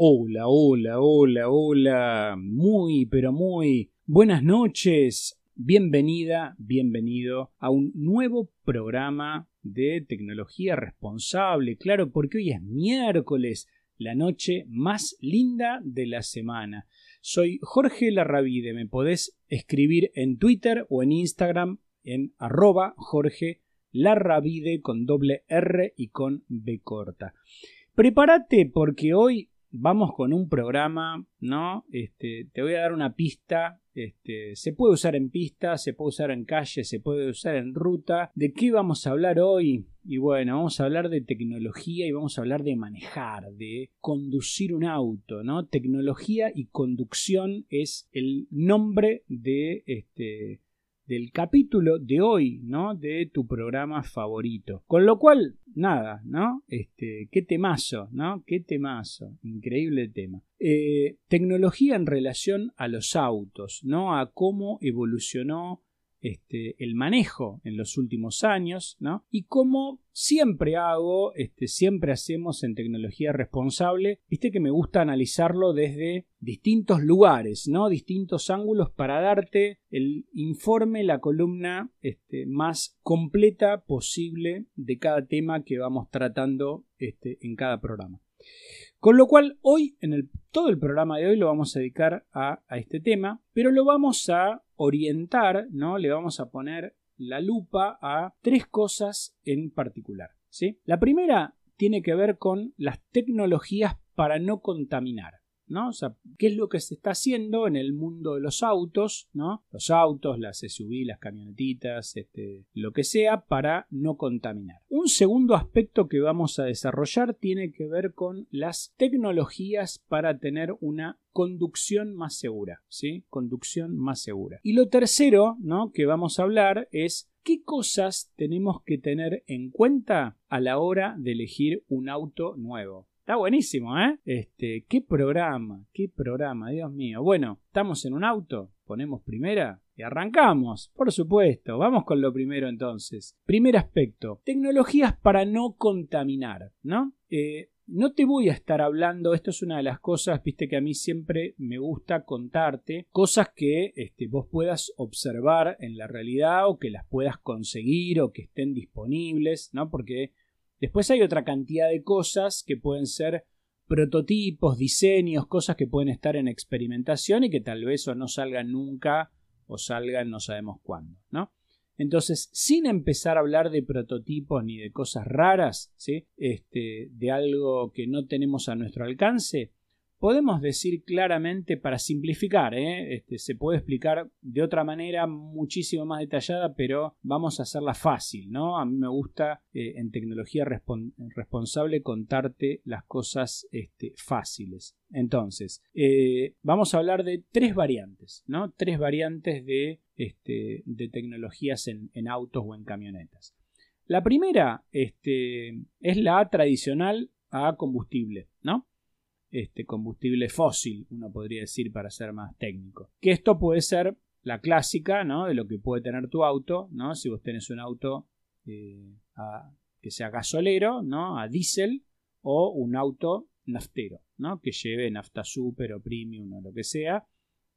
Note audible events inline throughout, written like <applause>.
Hola, hola, hola, hola. Muy, pero muy buenas noches. Bienvenida, bienvenido a un nuevo programa de tecnología responsable. Claro, porque hoy es miércoles, la noche más linda de la semana. Soy Jorge Larravide. Me podés escribir en Twitter o en Instagram en arroba Jorge Larravide con doble R y con B corta. Prepárate porque hoy vamos con un programa, ¿no? Este, te voy a dar una pista. Este, se puede usar en pista, se puede usar en calle, se puede usar en ruta. ¿De qué vamos a hablar hoy? Y bueno, vamos a hablar de tecnología y vamos a hablar de manejar, de conducir un auto, ¿no? Tecnología y conducción es el nombre de este del capítulo de hoy, ¿no? De tu programa favorito. Con lo cual, nada, ¿no? Este, qué temazo, ¿no? Qué temazo. Increíble tema. Eh, tecnología en relación a los autos, ¿no? A cómo evolucionó este, el manejo en los últimos años, ¿no? Y como siempre hago, este, siempre hacemos en tecnología responsable, viste que me gusta analizarlo desde distintos lugares, ¿no? Distintos ángulos para darte el informe, la columna este, más completa posible de cada tema que vamos tratando este, en cada programa. Con lo cual, hoy, en el, todo el programa de hoy lo vamos a dedicar a, a este tema, pero lo vamos a orientar, ¿no? Le vamos a poner la lupa a tres cosas en particular. ¿sí? La primera tiene que ver con las tecnologías para no contaminar. ¿No? O sea, ¿qué es lo que se está haciendo en el mundo de los autos, ¿no? Los autos, las SUV, las camionetitas, este, lo que sea, para no contaminar. Un segundo aspecto que vamos a desarrollar tiene que ver con las tecnologías para tener una conducción más segura, ¿sí? Conducción más segura. Y lo tercero, ¿no? Que vamos a hablar es qué cosas tenemos que tener en cuenta a la hora de elegir un auto nuevo. Está buenísimo, ¿eh? Este, qué programa, qué programa, Dios mío. Bueno, estamos en un auto, ponemos primera y arrancamos, por supuesto. Vamos con lo primero entonces. Primer aspecto, tecnologías para no contaminar, ¿no? Eh, no te voy a estar hablando, esto es una de las cosas, viste que a mí siempre me gusta contarte cosas que este, vos puedas observar en la realidad o que las puedas conseguir o que estén disponibles, ¿no? Porque Después hay otra cantidad de cosas que pueden ser prototipos, diseños, cosas que pueden estar en experimentación y que tal vez o no salgan nunca o salgan no sabemos cuándo, ¿no? Entonces, sin empezar a hablar de prototipos ni de cosas raras, ¿sí? Este, de algo que no tenemos a nuestro alcance, podemos decir claramente, para simplificar, ¿eh? este, se puede explicar de otra manera muchísimo más detallada, pero vamos a hacerla fácil, ¿no? A mí me gusta eh, en tecnología responsable contarte las cosas este, fáciles. Entonces, eh, vamos a hablar de tres variantes, ¿no? Tres variantes de, este, tecnologías en, en, autos o en camionetas. La primera este, es la tradicional a combustible, ¿no? Este combustible fósil, uno podría decir para ser más técnico. Que esto puede ser la clásica, ¿no? De lo que puede tener tu auto, ¿no? Si vos tenés un auto eh, que sea gasolero, ¿no? A diésel o un auto naftero, ¿no? Que lleve nafta super o premium o lo que sea.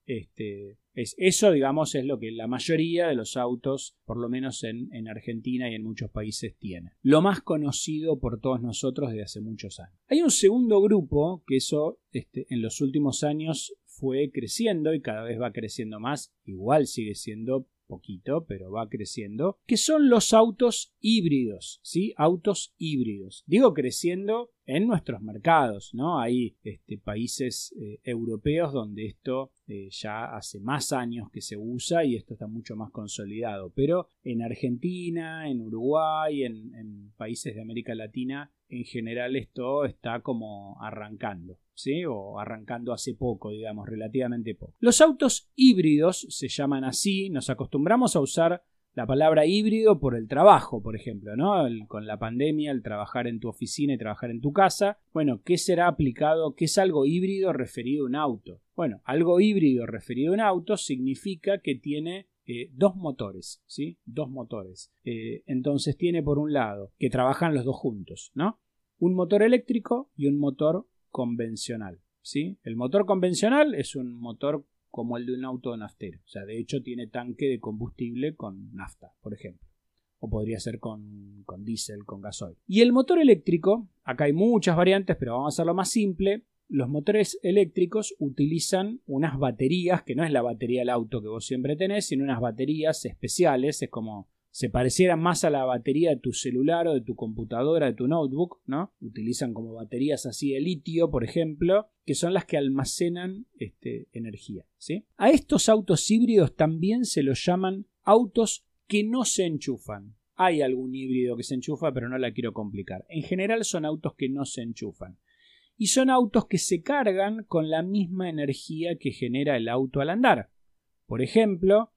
Este, es, eso, digamos, es lo que la mayoría de los autos, por lo menos en, en, Argentina y en muchos países, tienen. Lo más conocido por todos nosotros desde hace muchos años. Hay un segundo grupo que eso este, en los últimos años fue creciendo y cada vez va creciendo más. Igual sigue siendo poquito, pero va creciendo, que son los autos híbridos, ¿sí? Autos híbridos. Digo creciendo en nuestros mercados, ¿no? Hay este, países eh, europeos donde esto eh, ya hace más años que se usa y esto está mucho más consolidado, pero en Argentina, en Uruguay, en, en países de América Latina, en general esto está como arrancando. ¿Sí? o arrancando hace poco, digamos, relativamente poco. Los autos híbridos se llaman así, nos acostumbramos a usar la palabra híbrido por el trabajo, por ejemplo, ¿no? con la pandemia, el trabajar en tu oficina y trabajar en tu casa. Bueno, ¿qué será aplicado? ¿Qué es algo híbrido referido a un auto? Bueno, algo híbrido referido a un auto significa que tiene eh, dos motores, ¿sí? Dos motores. Eh, entonces tiene por un lado que trabajan los dos juntos, ¿no? Un motor eléctrico y un motor convencional. ¿sí? El motor convencional es un motor como el de un auto naftero. O sea, de hecho tiene tanque de combustible con nafta, por ejemplo. O podría ser con, con diésel, con gasoil. Y el motor eléctrico, acá hay muchas variantes, pero vamos a hacerlo más simple. Los motores eléctricos utilizan unas baterías, que no es la batería del auto que vos siempre tenés, sino unas baterías especiales. Es como se parecieran más a la batería de tu celular o de tu computadora, de tu notebook, ¿no? Utilizan como baterías así de litio, por ejemplo, que son las que almacenan este, energía. A estos autos híbridos también se los llaman autos que no se enchufan. Hay algún híbrido que se enchufa, pero no la quiero complicar. En general son autos que no se enchufan. Y son autos que se cargan con la misma energía que genera el auto al andar. Por ejemplo,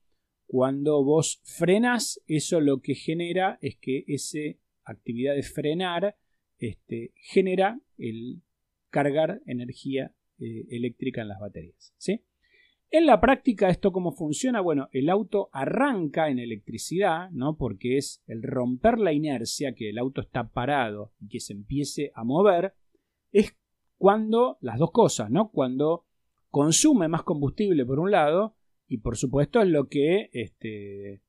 cuando vos frenas, eso lo que genera es que esa actividad de frenar este, genera el cargar energía eh, eléctrica en las baterías. ¿sí? En la práctica, ¿esto cómo funciona? Bueno, el auto arranca en electricidad, ¿no? Porque es el romper la inercia, que el auto está parado y que se empiece a mover, es cuando las dos cosas, ¿no? Cuando consume más combustible por un lado y por supuesto es lo que, este,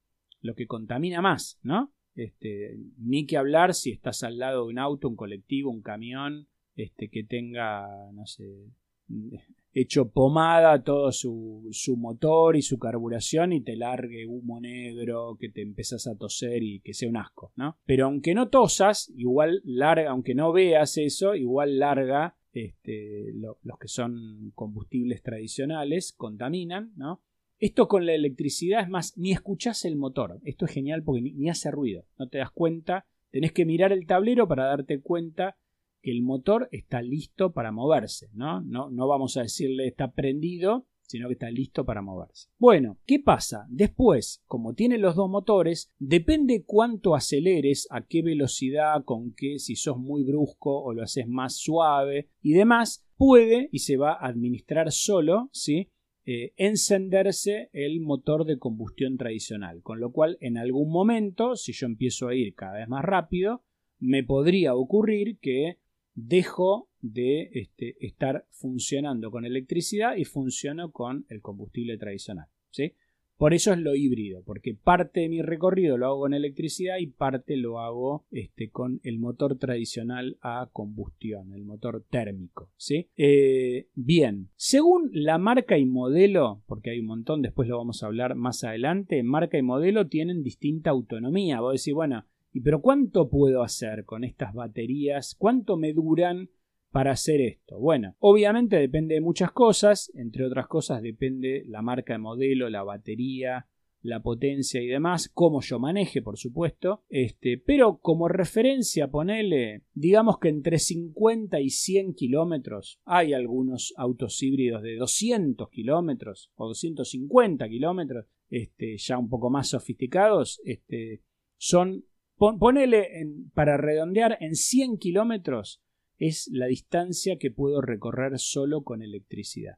lo que contamina más, ¿no? Este, ni que hablar si estás al lado de un auto, un colectivo, un camión, este, que tenga, no sé, <laughs> hecho pomada todo su, su, motor y su carburación y te largue humo negro, que te empezás a toser y que sea un asco, ¿no? Pero aunque no tosas, igual larga, aunque no veas eso, igual larga este, los que son combustibles tradicionales, contaminan, ¿no? Esto con la electricidad es más, ni escuchás el motor. Esto es genial porque ni, hace ruido. No te das cuenta. Tenés que mirar el tablero para darte cuenta que el motor está listo para moverse. ¿no? No, no vamos a decirle está prendido, sino que está listo para moverse. Bueno, ¿qué pasa? Después, como tiene los dos motores, depende cuánto aceleres, a qué velocidad, con qué, si sos muy brusco o lo haces más suave y demás, puede y se va a administrar solo, ¿sí? Eh, encenderse el motor de combustión tradicional. Con lo cual, en algún momento, si yo empiezo a ir cada vez más rápido, me podría ocurrir que dejo de este, estar funcionando con electricidad y funciono con el combustible tradicional. ¿sí? Por eso es lo híbrido, porque parte de mi recorrido lo hago con electricidad y parte lo hago este, con el motor tradicional a combustión, el motor térmico. ¿sí? Eh, bien, según la marca y modelo, porque hay un montón, después lo vamos a hablar más adelante, marca y modelo tienen distinta autonomía. Vos decís, bueno, ¿y pero cuánto puedo hacer con estas baterías? ¿Cuánto me duran? Para hacer esto? Bueno, obviamente depende de muchas cosas, entre otras cosas depende la marca de modelo, la batería, la potencia y demás, cómo yo maneje, por supuesto, este, pero como referencia ponele, digamos que entre 50 y 100 kilómetros, hay algunos autos híbridos de 200 kilómetros o 250 kilómetros, este, ya un poco más sofisticados, este, son, ponele para redondear en 100 kilómetros, es la distancia que puedo recorrer solo con electricidad.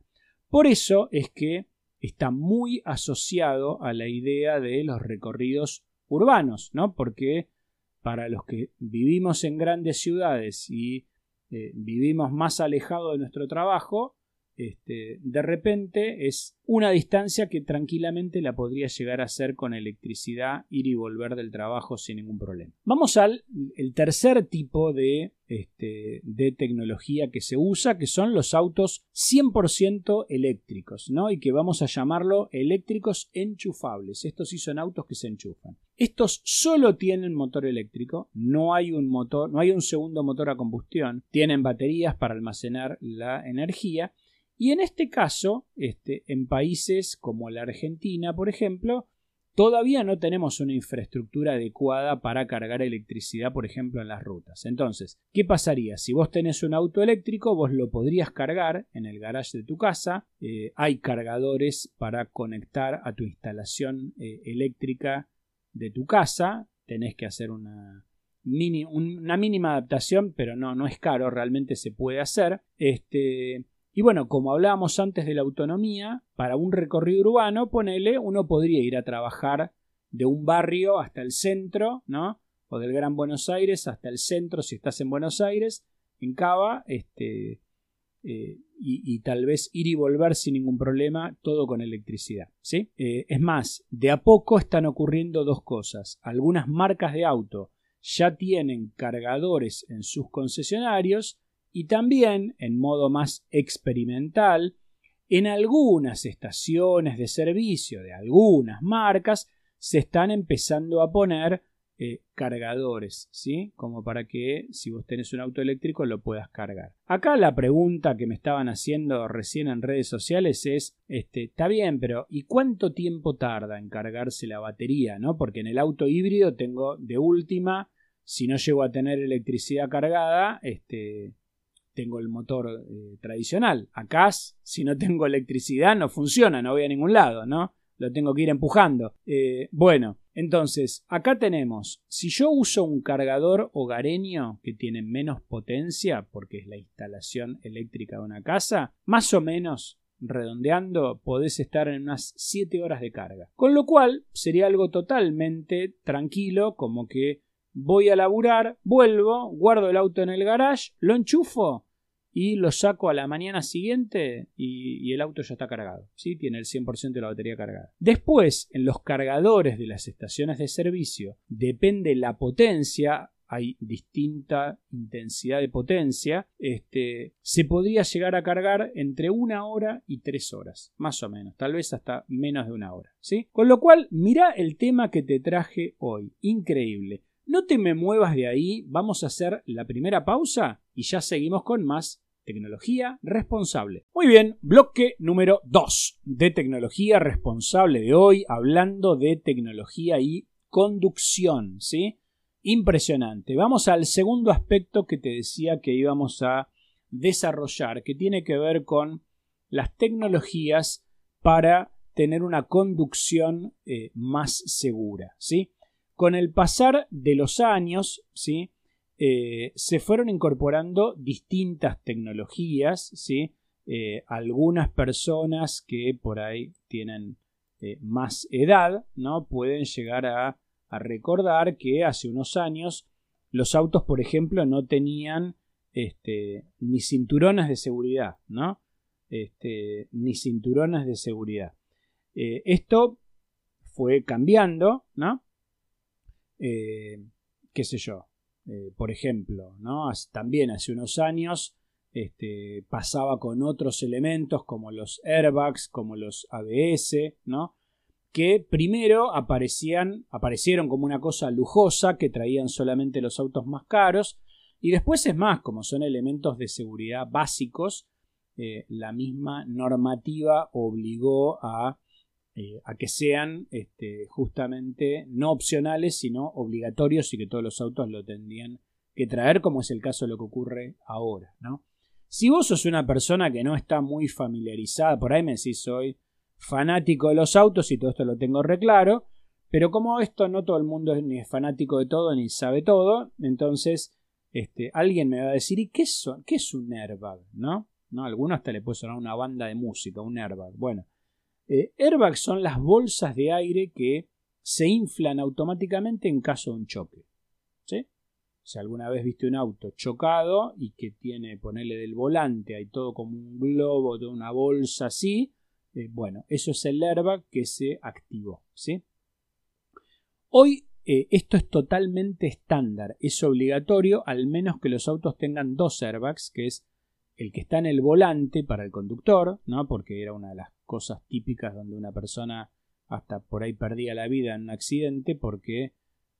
Por eso es que está muy asociado a la idea de los recorridos urbanos, ¿no? Porque para los que vivimos en grandes ciudades y eh, vivimos más alejados de nuestro trabajo, este, de repente es una distancia que tranquilamente la podría llegar a hacer con electricidad, ir y volver del trabajo sin ningún problema. Vamos al el tercer tipo de, este, de tecnología que se usa, que son los autos 100% eléctricos, ¿no? Y que vamos a llamarlo eléctricos enchufables. Estos sí son autos que se enchufan. Estos solo tienen motor eléctrico, no hay un motor, no hay un segundo motor a combustión, tienen baterías para almacenar la energía y en este caso, este, en países como la Argentina, por ejemplo, todavía no tenemos una infraestructura adecuada para cargar electricidad, por ejemplo, en las rutas. Entonces, ¿qué pasaría? Si vos tenés un auto eléctrico, vos lo podrías cargar en el garage de tu casa. Eh, hay cargadores para conectar a tu instalación eh, eléctrica de tu casa. Tenés que hacer una, una mínima adaptación, pero no, no es caro, realmente se puede hacer. Este, y bueno, como hablábamos antes de la autonomía, para un recorrido urbano, ponele, uno podría ir a trabajar de un barrio hasta el centro, ¿no? O del Gran Buenos Aires hasta el centro si estás en Buenos Aires, en Cava, este, eh, y, tal vez ir y volver sin ningún problema, todo con electricidad. ¿sí? Eh, es más, de a poco están ocurriendo dos cosas. Algunas marcas de auto ya tienen cargadores en sus concesionarios y también, en modo más experimental, en algunas estaciones de servicio de algunas marcas se están empezando a poner eh, cargadores, ¿sí? Como para que si vos tenés un auto eléctrico lo puedas cargar. Acá la pregunta que me estaban haciendo recién en redes sociales es, este, está bien, pero ¿y cuánto tiempo tarda en cargarse la batería, no? Porque en el auto híbrido tengo de última, si no llego a tener electricidad cargada, este, tengo el motor eh, tradicional. Acá, si no tengo electricidad, no funciona, no voy a ningún lado, ¿no? Lo tengo que ir empujando. Eh, bueno, entonces, acá tenemos, si yo uso un cargador hogareño que tiene menos potencia, porque es la instalación eléctrica de una casa, más o menos, redondeando, podés estar en unas 7 horas de carga. Con lo cual, sería algo totalmente tranquilo, como que voy a laburar, vuelvo, guardo el auto en el garage, lo enchufo y lo saco a la mañana siguiente y, el auto ya está cargado. ¿sí? Tiene el 100% de la batería cargada. Después, en los cargadores de las estaciones de servicio, depende la potencia. Hay distinta intensidad de potencia. Este, se podría llegar a cargar entre una hora y tres horas, más o menos, tal vez hasta menos de una hora. ¿sí? Con lo cual, mira el tema que te traje hoy. Increíble. No te me muevas de ahí, vamos a hacer la primera pausa y ya seguimos con más tecnología responsable. Muy bien, bloque número 2 de tecnología responsable de hoy, hablando de tecnología y conducción, ¿sí? Impresionante. Vamos al segundo aspecto que te decía que íbamos a desarrollar, que tiene que ver con las tecnologías para tener una conducción eh, más segura, ¿sí? Con el pasar de los años, ¿sí? Eh, se fueron incorporando distintas tecnologías, ¿sí? Eh, algunas personas que por ahí tienen eh, más edad, ¿no? Pueden llegar a, recordar que hace unos años los autos, por ejemplo, no tenían este, ni cinturones de seguridad, ¿no? Este, ni cinturones de seguridad. esto fue cambiando, ¿no? Qué sé yo, eh, por ejemplo, ¿no? también hace unos años este, pasaba con otros elementos como los airbags, como los ABS, ¿no? que primero aparecían, aparecieron como una cosa lujosa que traían solamente los autos más caros y después es más, como son elementos de seguridad básicos, eh, la misma normativa obligó a eh, a que sean este, justamente no opcionales, sino obligatorios y que todos los autos lo tendrían que traer, como es el caso de lo que ocurre ahora. ¿no? Si vos sos una persona que no está muy familiarizada, por ahí me decís soy fanático de los autos y todo esto lo tengo reclaro, pero como esto no todo el mundo es ni es fanático de todo ni sabe todo, entonces este, alguien me va a decir, ¿y qué qué es un airbag? ¿No? ¿No? A hasta le puede sonar una banda de música, un airbag. Bueno, eh, airbags son las bolsas de aire que se inflan automáticamente en caso de un choque. Si alguna vez viste un auto chocado y que tiene, ponerle del volante, hay todo como un globo, de una bolsa así, eh, bueno, eso es el airbag que se activó. Hoy eh, esto es totalmente estándar, es obligatorio, al menos que los autos tengan dos airbags, que es el que está en el volante para el conductor, ¿no? porque era una de las cosas típicas donde una persona hasta por ahí perdía la vida en un accidente porque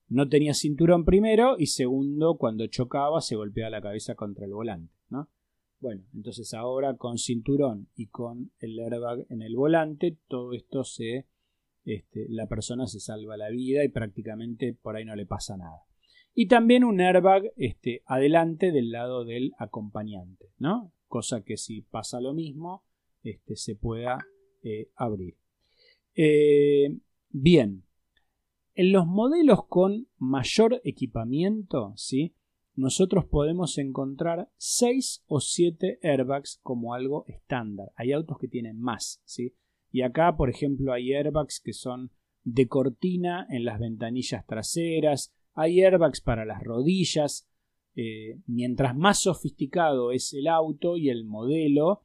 no tenía cinturón primero y segundo cuando chocaba se golpeaba la cabeza contra el volante, ¿no? Bueno, entonces ahora con cinturón y con el airbag en el volante, todo esto se este, la persona se salva la vida y prácticamente por ahí no le pasa nada. Y también un airbag este, adelante del lado del acompañante, ¿no? Cosa que si pasa lo mismo, este, se pueda eh, abrir. Eh, bien, en los modelos con mayor equipamiento, ¿sí? nosotros podemos encontrar 6 o 7 airbags como algo estándar. Hay autos que tienen más, ¿sí? Y acá, por ejemplo, hay airbags que son de cortina en las ventanillas traseras, hay airbags para las rodillas. Eh, mientras más sofisticado es el auto y el modelo,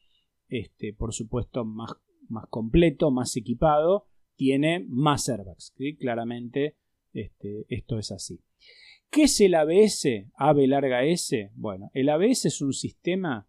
este, por supuesto, más, más completo, más equipado, tiene más airbags. Claramente este, esto es así. ¿Qué es el ABS? AV larga S. Bueno, el ABS es un sistema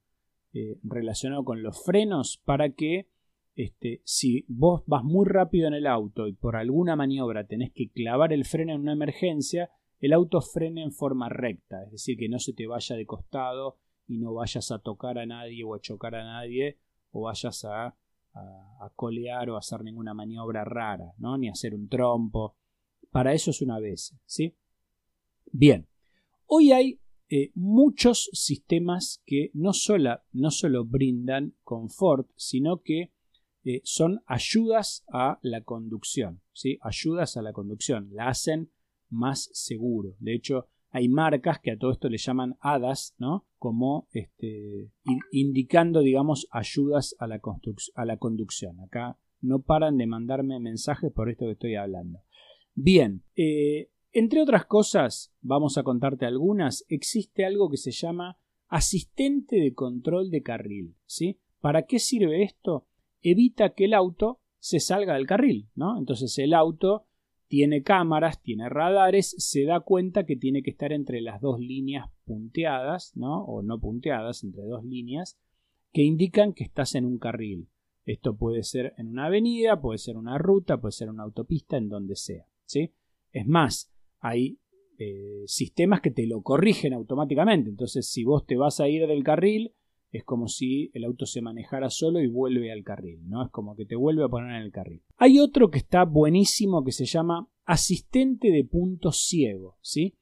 eh, relacionado con los frenos para que este, si vos vas muy rápido en el auto y por alguna maniobra tenés que clavar el freno en una emergencia, el auto frene en forma recta, es decir, que no se te vaya de costado y no vayas a tocar a nadie o a chocar a nadie o vayas a, a, colear o a hacer ninguna maniobra rara, ¿no? ni hacer un trompo. Para eso es una vez, ¿sí? Bien, hoy hay eh, muchos sistemas que no solo, no solo brindan confort, sino que eh, son ayudas a la conducción, ¿sí? Ayudas a la conducción, la hacen más seguro. De hecho, hay marcas que a todo esto le llaman hadas, ¿no? Como este, indicando, digamos, ayudas a la, a la conducción. Acá no paran de mandarme mensajes por esto que estoy hablando. Bien, eh, entre otras cosas, vamos a contarte algunas, existe algo que se llama asistente de control de carril, ¿sí? ¿Para qué sirve esto? Evita que el auto se salga del carril, ¿no? Entonces el auto tiene cámaras, tiene radares, se da cuenta que tiene que estar entre las dos líneas punteadas, ¿no? O no punteadas, entre dos líneas, que indican que estás en un carril. Esto puede ser en una avenida, puede ser una ruta, puede ser una autopista, en donde sea, ¿sí? Es más, hay eh, sistemas que te lo corrigen automáticamente. Entonces, si vos te vas a ir del carril, es como si el auto se manejara solo y vuelve al carril, ¿no? Es como que te vuelve a poner en el carril. Hay otro que está buenísimo que se llama asistente de punto ciego, ¿sí?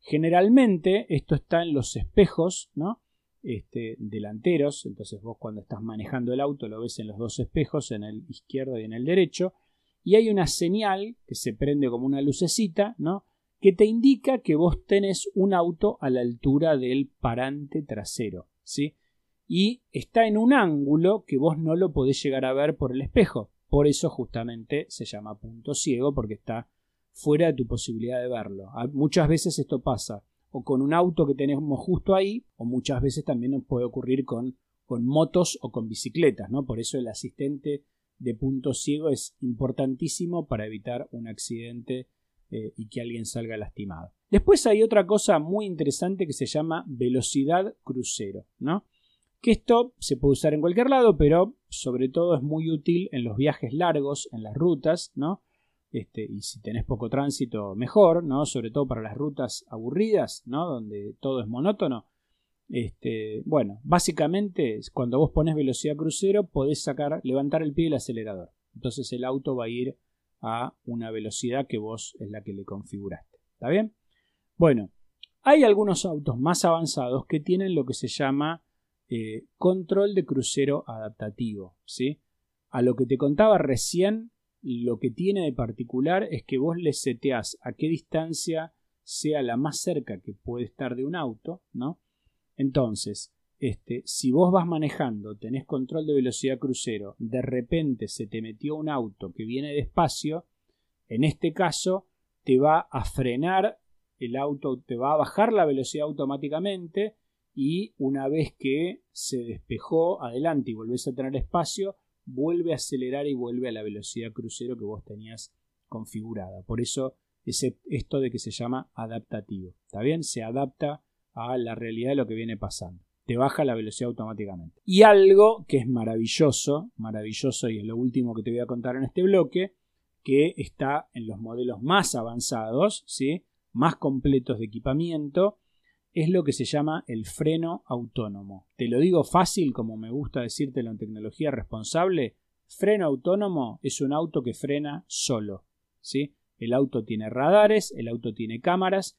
Generalmente esto está en los espejos, ¿no? Este, delanteros, entonces vos cuando estás manejando el auto lo ves en los dos espejos, en el izquierdo y en el derecho, y hay una señal que se prende como una lucecita, ¿no? que te indica que vos tenés un auto a la altura del parante trasero, ¿sí? Y está en un ángulo que vos no lo podés llegar a ver por el espejo. Por eso justamente se llama punto ciego porque está fuera de tu posibilidad de verlo. Muchas veces esto pasa o con un auto que tenemos justo ahí o muchas veces también nos puede ocurrir con, con motos o con bicicletas, ¿no? Por eso el asistente de punto ciego es importantísimo para evitar un accidente eh, y que alguien salga lastimado. Después hay otra cosa muy interesante que se llama velocidad crucero, ¿no? Que esto se puede usar en cualquier lado, pero sobre todo es muy útil en los viajes largos, en las rutas, ¿no? Este, y si tenés poco tránsito, mejor, ¿no? Sobre todo para las rutas aburridas, ¿no? Donde todo es monótono. Este, bueno, básicamente cuando vos pones velocidad crucero podés sacar, levantar el pie del acelerador. Entonces el auto va a ir a una velocidad que vos es la que le configuraste. ¿Está bien? Bueno, hay algunos autos más avanzados que tienen lo que se llama eh, control de crucero adaptativo. ¿sí? A lo que te contaba recién, lo que tiene de particular es que vos le seteás a qué distancia sea la más cerca que puede estar de un auto, ¿no? Entonces, este, si vos vas manejando, tenés control de velocidad crucero, de repente se te metió un auto que viene despacio, en este caso te va a frenar el auto, te va a bajar la velocidad automáticamente y una vez que se despejó adelante y volvés a tener espacio, vuelve a acelerar y vuelve a la velocidad crucero que vos tenías configurada. Por eso esto de que se llama adaptativo. ¿Está bien? Se adapta a la realidad de lo que viene pasando. Te baja la velocidad automáticamente. Y algo que es maravilloso, maravilloso y es lo último que te voy a contar en este bloque, que está en los modelos más avanzados, ¿sí? más completos de equipamiento, es lo que se llama el freno autónomo. Te lo digo fácil, como me gusta decírtelo en tecnología responsable. Freno autónomo es un auto que frena solo. ¿sí? El auto tiene radares, el auto tiene cámaras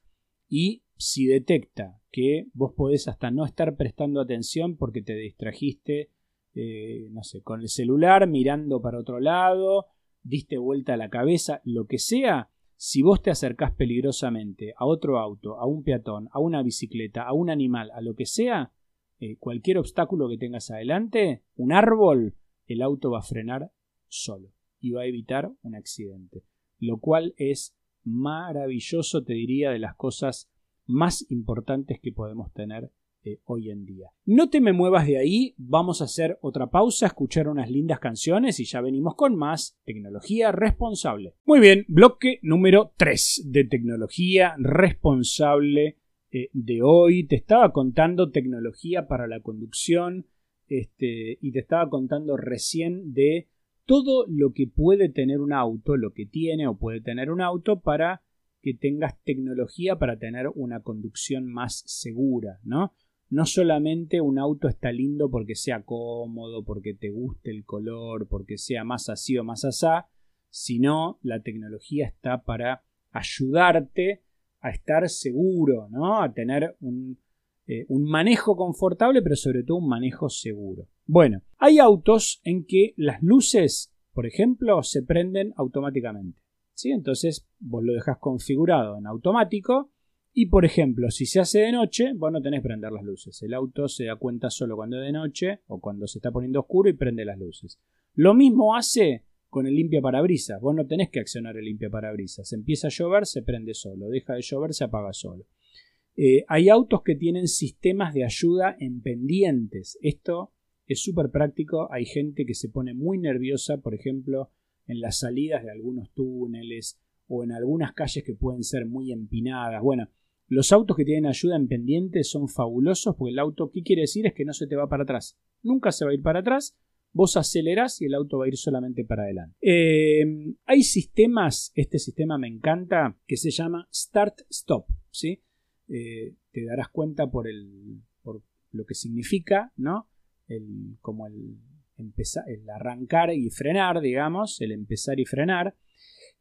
y si detecta que vos podés hasta no estar prestando atención porque te distrajiste, eh, no sé, con el celular mirando para otro lado, diste vuelta a la cabeza, lo que sea, si vos te acercás peligrosamente a otro auto, a un peatón, a una bicicleta, a un animal, a lo que sea, eh, cualquier obstáculo que tengas adelante, un árbol, el auto va a frenar solo y va a evitar un accidente. Lo cual es maravilloso, te diría, de las cosas más importantes que podemos tener eh, hoy en día. No te me muevas de ahí, vamos a hacer otra pausa, escuchar unas lindas canciones y ya venimos con más tecnología responsable. Muy bien, bloque número 3 de tecnología responsable eh, de hoy. Te estaba contando tecnología para la conducción este, y te estaba contando recién de todo lo que puede tener un auto, lo que tiene o puede tener un auto para que tengas tecnología para tener una conducción más segura, ¿no? No solamente un auto está lindo porque sea cómodo, porque te guste el color, porque sea más así o más asá, sino la tecnología está para ayudarte a estar seguro, ¿no? A tener un, eh, un manejo confortable, pero sobre todo un manejo seguro. Bueno, hay autos en que las luces, por ejemplo, se prenden automáticamente. ¿sí? Entonces vos lo dejas configurado en automático y por ejemplo, si se hace de noche, vos no tenés que prender las luces. El auto se da cuenta solo cuando es de noche o cuando se está poniendo oscuro y prende las luces. Lo mismo hace con el limpia parabrisas. Vos no tenés que accionar el limpia parabrisas. Empieza a llover, se prende solo. Deja de llover, se apaga solo. Eh, hay autos que tienen sistemas de ayuda en pendientes. Esto es súper práctico. Hay gente que se pone muy nerviosa, por ejemplo, en las salidas de algunos túneles o en algunas calles que pueden ser muy empinadas. Bueno, los autos que tienen ayuda en pendiente son fabulosos porque el auto, ¿qué quiere decir? Es que no se te va para atrás. Nunca se va a ir para atrás. Vos acelerás y el auto va a ir solamente para adelante. Eh, hay sistemas, este sistema me encanta, que se llama Start Stop. ¿sí? Eh, te darás cuenta por, el, por lo que significa, ¿no? El, como el, empezar, el arrancar y frenar, digamos, el empezar y frenar.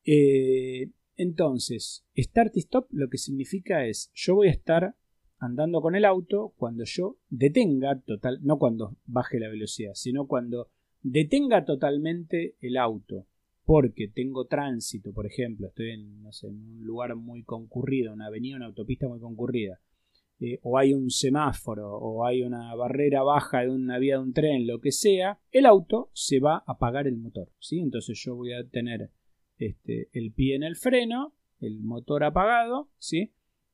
Eh, entonces, start y stop lo que significa es yo voy a estar andando con el auto cuando yo detenga total, no cuando baje la velocidad, sino cuando detenga totalmente el auto porque tengo tránsito, por ejemplo, estoy en, no sé, en un lugar muy concurrido, una avenida, una autopista muy concurrida, eh, o hay un semáforo, o hay una barrera baja de una vía de un tren, lo que sea, el auto se va a apagar el motor, ¿sí? Entonces yo voy a tener este, el pie en el freno, el motor apagado, ¿sí?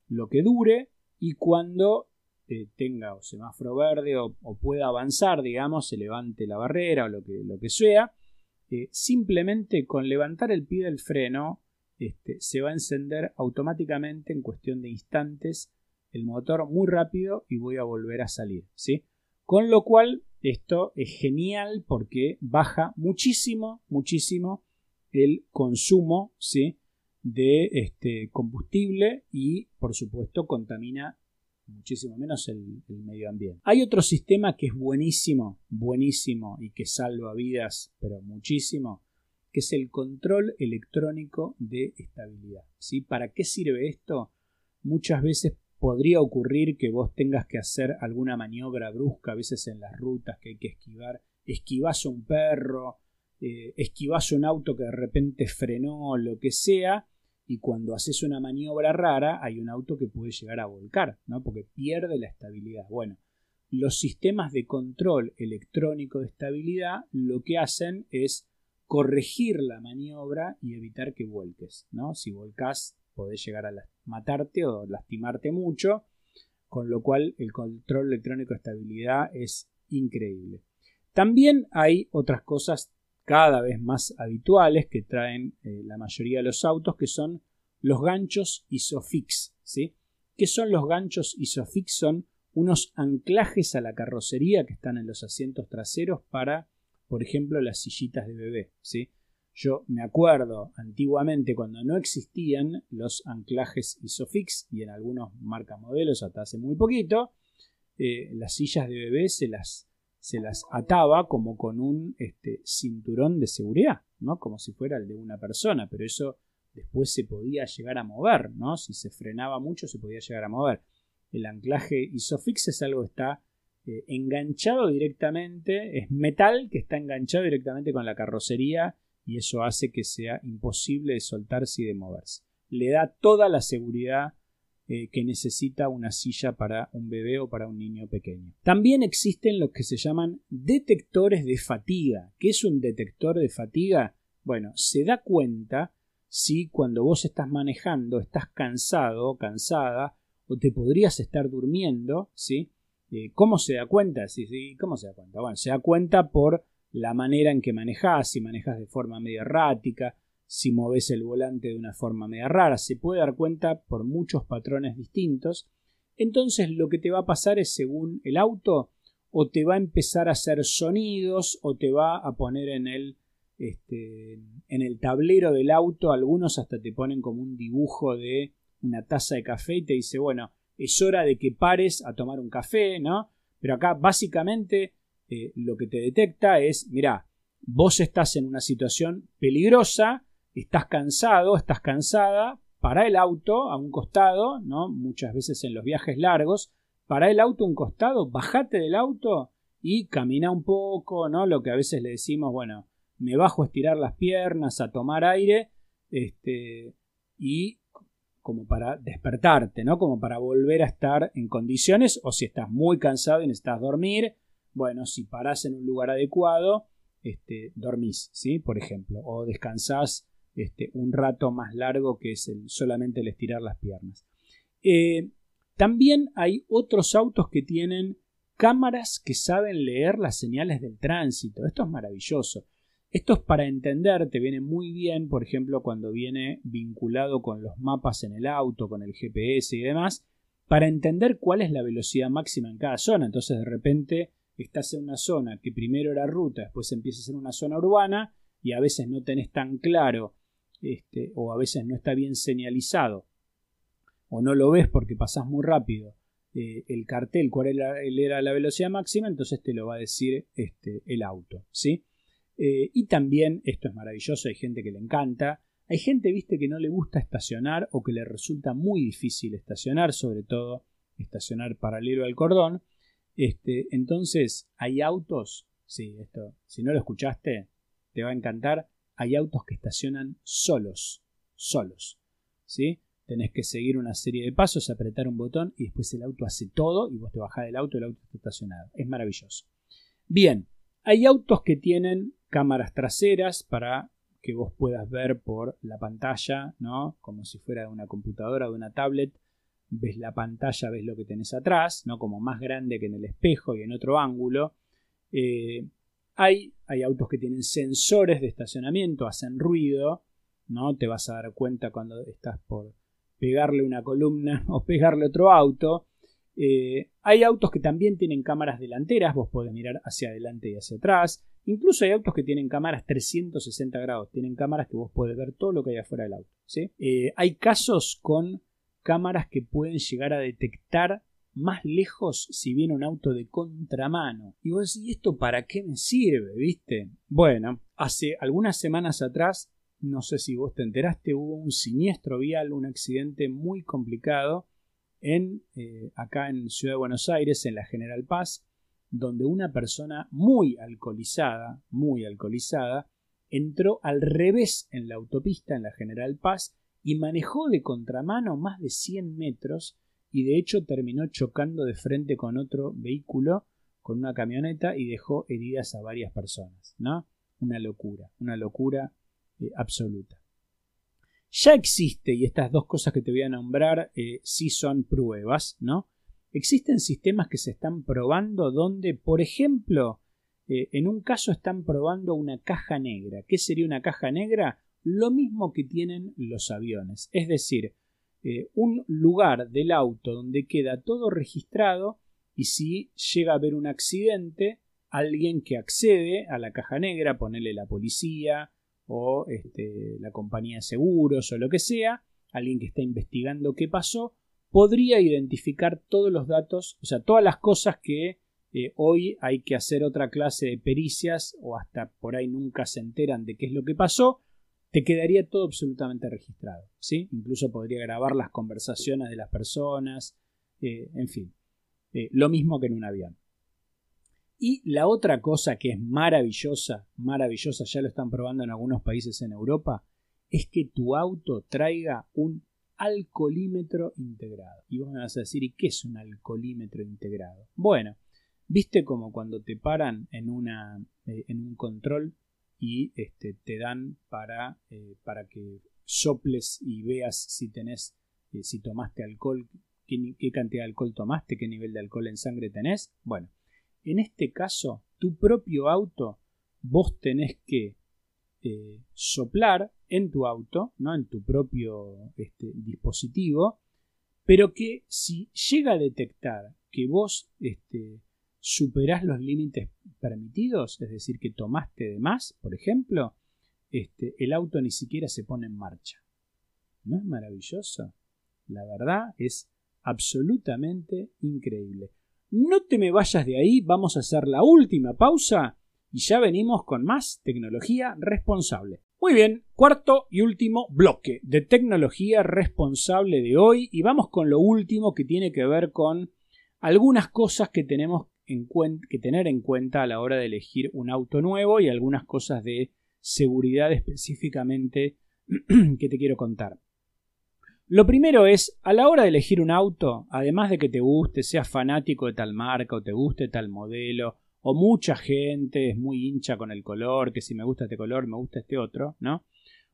lo que dure y cuando eh, tenga o semáforo verde o, pueda avanzar, digamos, se levante la barrera o lo que, lo que sea, eh, simplemente con levantar el pie del freno este, se va a encender automáticamente en cuestión de instantes el motor muy rápido y voy a volver a salir, ¿sí? Con lo cual esto es genial porque baja muchísimo, muchísimo el consumo ¿sí? de este combustible y por supuesto contamina muchísimo menos el, medio ambiente. Hay otro sistema que es buenísimo, buenísimo y que salva vidas, pero muchísimo, que es el control electrónico de estabilidad. ¿sí? ¿Para qué sirve esto? Muchas veces podría ocurrir que vos tengas que hacer alguna maniobra brusca, a veces en las rutas que hay que esquivar, esquivas a un perro, eh, esquivas un auto que de repente frenó, lo que sea, y cuando haces una maniobra rara hay un auto que puede llegar a volcar, ¿no? porque pierde la estabilidad. Bueno, los sistemas de control electrónico de estabilidad lo que hacen es corregir la maniobra y evitar que vuelques. ¿no? Si volcas podés llegar a matarte o lastimarte mucho, con lo cual el control electrónico de estabilidad es increíble. También hay otras cosas cada vez más habituales que traen eh, la mayoría de los autos, que son los ganchos ISOFIX. ¿sí? ¿Qué son los ganchos ISOFIX? Son unos anclajes a la carrocería que están en los asientos traseros para, por ejemplo, las sillitas de bebé. ¿sí? Yo me acuerdo antiguamente cuando no existían los anclajes ISOFIX y en algunos marcas modelos hasta hace muy poquito, eh, las sillas de bebé se las se las ataba como con un este, cinturón de seguridad, ¿no? Como si fuera el de una persona, pero eso después se podía llegar a mover, ¿no? Si se frenaba mucho se podía llegar a mover. El anclaje isofix es algo que está eh, enganchado directamente, es metal que está enganchado directamente con la carrocería y eso hace que sea imposible de soltarse y de moverse. Le da toda la seguridad eh, que necesita una silla para un bebé o para un niño pequeño. También existen los que se llaman detectores de fatiga. ¿Qué es un detector de fatiga? Bueno, se da cuenta si cuando vos estás manejando estás cansado cansada o te podrías estar durmiendo, ¿sí? Eh, ¿Cómo se da cuenta? ¿Cómo se da cuenta? Bueno, se da cuenta por la manera en que manejas, si manejas de forma medio errática, si moves el volante de una forma media rara, se puede dar cuenta por muchos patrones distintos. Entonces lo que te va a pasar es según el auto, o te va a empezar a hacer sonidos, o te va a poner en el, este, en el tablero del auto, algunos hasta te ponen como un dibujo de una taza de café y te dice, bueno, es hora de que pares a tomar un café, ¿no? Pero acá básicamente eh, lo que te detecta es, mira, vos estás en una situación peligrosa, estás cansado, estás cansada, para el auto a un costado, ¿no? Muchas veces en los viajes largos, para el auto a un costado, bajate del auto y camina un poco, ¿no? Lo que a veces le decimos, bueno, me bajo a estirar las piernas, a tomar aire, este, y como para despertarte, ¿no? Como para volver a estar en condiciones, o si estás muy cansado y necesitas dormir, bueno, si parás en un lugar adecuado, este, dormís, ¿sí? Por ejemplo, o descansás este, un rato más largo que es el, solamente el estirar las piernas. Eh, también hay otros autos que tienen cámaras que saben leer las señales del tránsito. Esto es maravilloso. Esto es para entender, te viene muy bien, por ejemplo, cuando viene vinculado con los mapas en el auto, con el GPS y demás, para entender cuál es la velocidad máxima en cada zona. Entonces, de repente, estás en una zona que primero era ruta, después empieza a ser una zona urbana y a veces no tenés tan claro este, o a veces no está bien señalizado o no lo ves porque pasás muy rápido eh, el cartel cuál era, la velocidad máxima, entonces te lo va a decir este, el auto, ¿sí? Eh, y también, esto es maravilloso, hay gente que le encanta, hay gente, viste, que no le gusta estacionar o que le resulta muy difícil estacionar, sobre todo estacionar paralelo al cordón. Este, entonces, hay autos, sí, esto, si no lo escuchaste, te va a encantar, hay autos que estacionan solos, solos, ¿sí? Tenés que seguir una serie de pasos, apretar un botón y después el auto hace todo y vos te bajás del auto y el auto está estacionado. Es maravilloso. Bien, hay autos que tienen cámaras traseras para que vos puedas ver por la pantalla, ¿no? Como si fuera de una computadora o de una tablet. Ves la pantalla, ves lo que tenés atrás, ¿no? Como más grande que en el espejo y en otro ángulo. Eh, hay, hay autos que tienen sensores de estacionamiento, hacen ruido, ¿no? Te vas a dar cuenta cuando estás por pegarle una columna <laughs> o pegarle otro auto. Eh, hay autos que también tienen cámaras delanteras, vos podés mirar hacia adelante y hacia atrás. Incluso hay autos que tienen cámaras 360 grados, tienen cámaras que vos podés ver todo lo que hay afuera del auto. Eh, hay casos con cámaras que pueden llegar a detectar más lejos si viene un auto de contramano. Y vos decís, ¿y esto para qué me sirve? ¿Viste? Bueno, hace algunas semanas atrás, no sé si vos te enteraste, hubo un siniestro vial, un accidente muy complicado en, eh, acá en Ciudad de Buenos Aires, en la General Paz, donde una persona muy alcoholizada, muy alcoholizada, entró al revés en la autopista en la General Paz y manejó de contramano más de 100 metros y de hecho terminó chocando de frente con otro vehículo, con una camioneta y dejó heridas a varias personas, ¿no? Una locura, una locura eh, absoluta. Ya existe, y estas dos cosas que te voy a nombrar eh, sí son pruebas, ¿no? Existen sistemas que se están probando donde, por ejemplo, eh, en un caso están probando una caja negra. ¿Qué sería una caja negra? Lo mismo que tienen los aviones. Es decir, eh, un lugar del auto donde queda todo registrado y si llega a haber un accidente, alguien que accede a la caja negra, ponele la policía o este, la compañía de seguros o lo que sea, alguien que está investigando qué pasó, podría identificar todos los datos, o sea, todas las cosas que eh, hoy hay que hacer otra clase de pericias o hasta por ahí nunca se enteran de qué es lo que pasó, te quedaría todo absolutamente registrado, ¿sí? Incluso podría grabar las conversaciones de las personas, eh, en fin, eh, lo mismo que en un avión. Y la otra cosa que es maravillosa, maravillosa, ya lo están probando en algunos países en Europa, es que tu auto traiga un alcoholímetro integrado. Y vos me vas a decir, ¿y qué es un alcoholímetro integrado? Bueno, viste como cuando te paran en, una, eh, en un control y este, te dan para, eh, para que soples y veas si tenés, eh, si tomaste alcohol, qué, cantidad de alcohol tomaste, qué nivel de alcohol en sangre tenés. Bueno, en este caso, tu propio auto, vos tenés que eh, soplar en tu auto, ¿no? en tu propio este, dispositivo, pero que si llega a detectar que vos este, superás los límites permitidos, es decir, que tomaste de más, por ejemplo, este, el auto ni siquiera se pone en marcha. ¿No es maravilloso? La verdad es absolutamente increíble. No te me vayas de ahí, vamos a hacer la última pausa y ya venimos con más tecnología responsable. Muy bien, cuarto y último bloque de tecnología responsable de hoy y vamos con lo último que tiene que ver con algunas cosas que tenemos que tener en cuenta a la hora de elegir un auto nuevo y algunas cosas de seguridad específicamente <clears throat> que te quiero contar. Lo primero es, a la hora de elegir un auto, además de que te guste, seas fanático de tal marca o te guste tal modelo, o mucha gente es muy hincha con el color, que si me gusta este color, me gusta este otro, ¿no?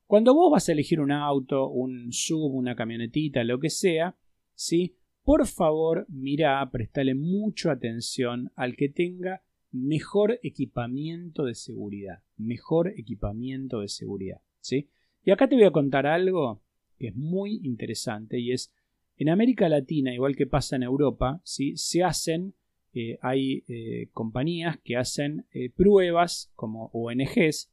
Cuando vos vas a elegir un auto, un sub, una camionetita, lo que sea, ¿sí? Por favor, mira, prestale mucha atención al que tenga mejor equipamiento de seguridad, mejor equipamiento de seguridad, ¿sí? Y acá te voy a contar algo que es muy interesante y es en América Latina, igual que pasa en Europa, ¿sí? se hacen, eh, hay eh, compañías que hacen eh, pruebas como ONGs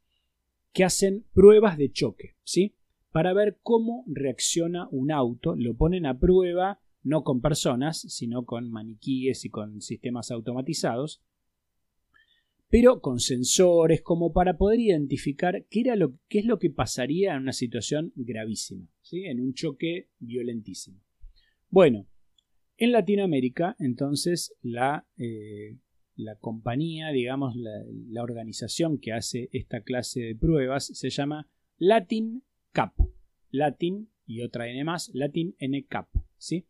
que hacen pruebas de choque, ¿sí? Para ver cómo reacciona un auto, lo ponen a prueba no con personas, sino con maniquíes y con sistemas automatizados, pero con sensores como para poder identificar qué, era lo, qué es lo que pasaría en una situación gravísima, ¿sí? en un choque violentísimo. Bueno, en Latinoamérica, entonces, la, eh, la compañía, digamos, la, organización que hace esta clase de pruebas se llama Latin Cap. Latin y otra N más, Latin NCAP. ¿sí?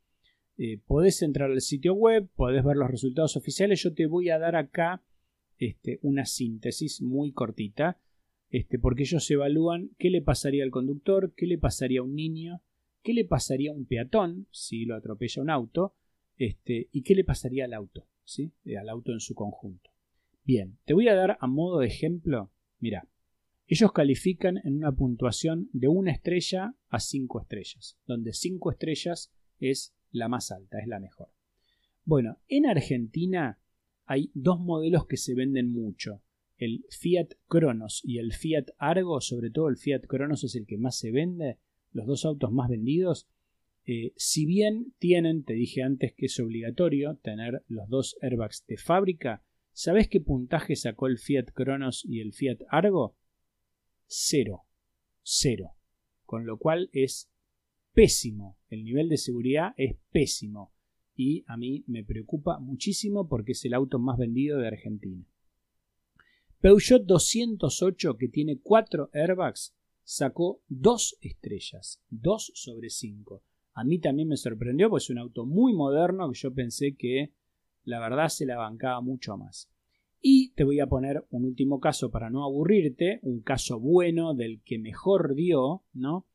Eh, podés entrar al sitio web, podés ver los resultados oficiales. Yo te voy a dar acá este, una síntesis muy cortita, este, porque ellos evalúan qué le pasaría al conductor, qué le pasaría a un niño, qué le pasaría a un peatón si lo atropella un auto, este, y qué le pasaría al auto, ¿sí? Eh, al auto en su conjunto. Bien, te voy a dar a modo de ejemplo, mira, ellos califican en una puntuación de una estrella a cinco estrellas, donde cinco estrellas es la más alta, es la mejor. Bueno, en Argentina hay dos modelos que se venden mucho. El Fiat Cronos y el Fiat Argo, sobre todo el Fiat Cronos es el que más se vende, los dos autos más vendidos. Eh, si bien tienen, te dije antes que es obligatorio tener los dos airbags de fábrica, ¿sabes qué puntaje sacó el Fiat Cronos y el Fiat Argo? Cero. Cero. Con lo cual es pésimo. El nivel de seguridad es pésimo y a mí me preocupa muchísimo porque es el auto más vendido de Argentina. Peugeot 208, que tiene 4 airbags, sacó 2 estrellas, 2 sobre 5. A mí también me sorprendió porque es un auto muy moderno que yo pensé que la verdad se la bancaba mucho más. Y te voy a poner un último caso para no aburrirte, un caso bueno del que mejor dio, ¿no?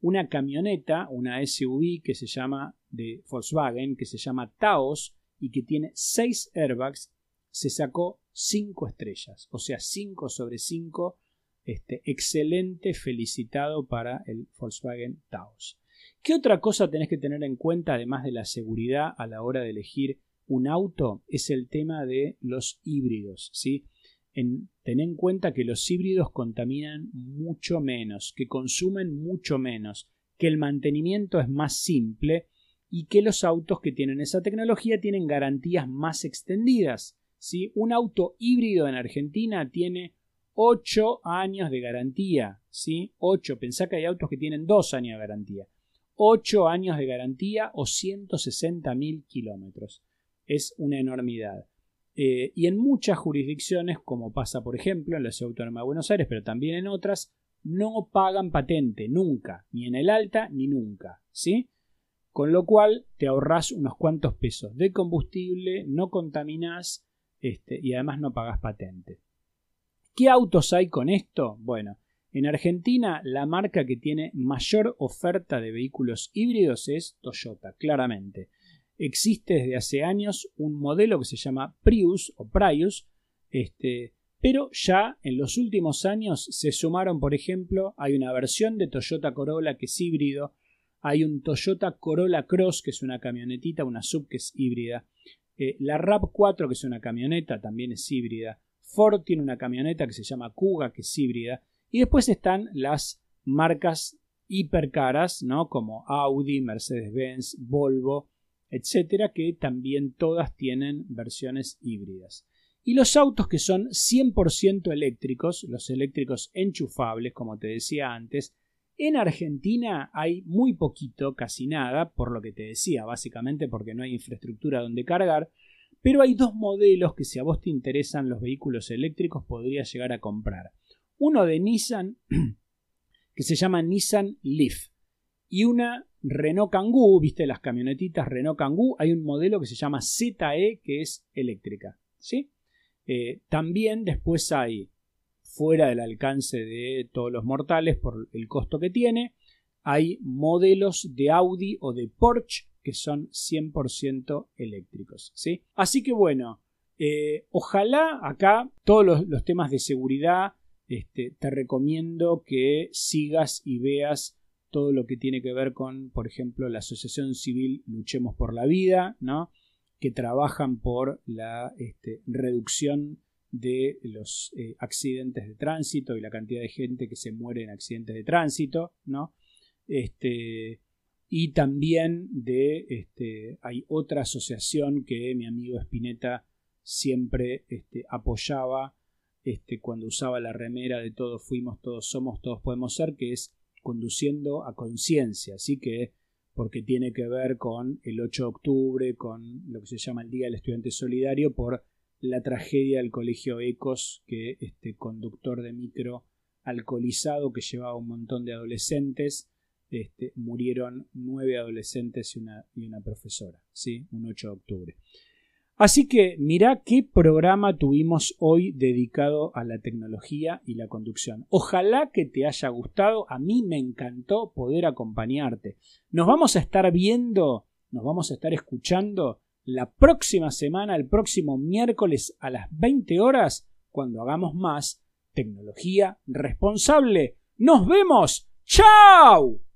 Una camioneta, una SUV que se llama de Volkswagen que se llama Taos y que tiene 6 airbags, se sacó 5 estrellas, o sea, 5 sobre 5. Este, excelente, felicitado para el Volkswagen Taos. ¿Qué otra cosa tenés que tener en cuenta, además de la seguridad a la hora de elegir un auto? Es el tema de los híbridos. ¿sí? En, ten en cuenta que los híbridos contaminan mucho menos, que consumen mucho menos, que el mantenimiento es más simple y que los autos que tienen esa tecnología tienen garantías más extendidas. ¿sí? Un auto híbrido en Argentina tiene 8 años de garantía. ¿sí? 8, pensá que hay autos que tienen 2 años de garantía. 8 años de garantía o 160.000 kilómetros. Es una enormidad. Eh, y en muchas jurisdicciones, como pasa por ejemplo en la Ciudad Autónoma de Buenos Aires, pero también en otras, no pagan patente, nunca, ni en el alta ni nunca. ¿sí? Con lo cual te ahorras unos cuantos pesos de combustible, no contaminás este, y además no pagas patente. ¿Qué autos hay con esto? Bueno, en Argentina la marca que tiene mayor oferta de vehículos híbridos es Toyota, claramente. Existe desde hace años un modelo que se llama Prius o Prius, este, pero ya en los últimos años se sumaron, por ejemplo, hay una versión de Toyota Corolla que es híbrido, hay un Toyota Corolla Cross que es una camionetita, una sub que es híbrida, eh, la RAV4 que es una camioneta también es híbrida, Ford tiene una camioneta que se llama Kuga que es híbrida, y después están las marcas hipercaras, ¿no? Como Audi, Mercedes-Benz, Volvo, etcétera, que también todas tienen versiones híbridas. Y los autos que son 100% eléctricos, los eléctricos enchufables, como te decía antes, en Argentina hay muy poquito, casi nada, por lo que te decía, básicamente porque no hay infraestructura donde cargar, pero hay dos modelos que si a vos te interesan los vehículos eléctricos podrías llegar a comprar. Uno de Nissan <clears throat> que se llama Nissan Leaf y una Renault Kangoo, viste las camionetitas Renault Kangoo, hay un modelo que se llama ZE que es eléctrica, ¿sí? Eh, también después hay, fuera del alcance de todos los mortales por el costo que tiene, hay modelos de Audi o de Porsche que son 100% eléctricos. ¿sí? Así que bueno, eh, ojalá acá todos los, temas de seguridad, este, te recomiendo que sigas y veas todo lo que tiene que ver con, por ejemplo, la Asociación Civil Luchemos por la Vida, ¿no? que trabajan por la este, reducción de los eh, accidentes de tránsito y la cantidad de gente que se muere en accidentes de tránsito, ¿no? Este, y también de este, hay otra asociación que mi amigo Spinetta siempre este, apoyaba este, cuando usaba la remera de todos fuimos, todos somos, todos podemos ser, que es conduciendo a conciencia, así que porque tiene que ver con el 8 de octubre, con lo que se llama el Día del Estudiante Solidario, por la tragedia del colegio Ecos, que este conductor de micro alcoholizado que llevaba un montón de adolescentes, este, murieron nueve adolescentes y una, y una profesora, ¿sí? un 8 de octubre. Así que mirá qué programa tuvimos hoy dedicado a la tecnología y la conducción. Ojalá que te haya gustado, a mí me encantó poder acompañarte. Nos vamos a estar viendo, nos vamos a estar escuchando la próxima semana, el próximo miércoles a las 20 horas, cuando hagamos más tecnología responsable. Nos vemos. ¡Chao!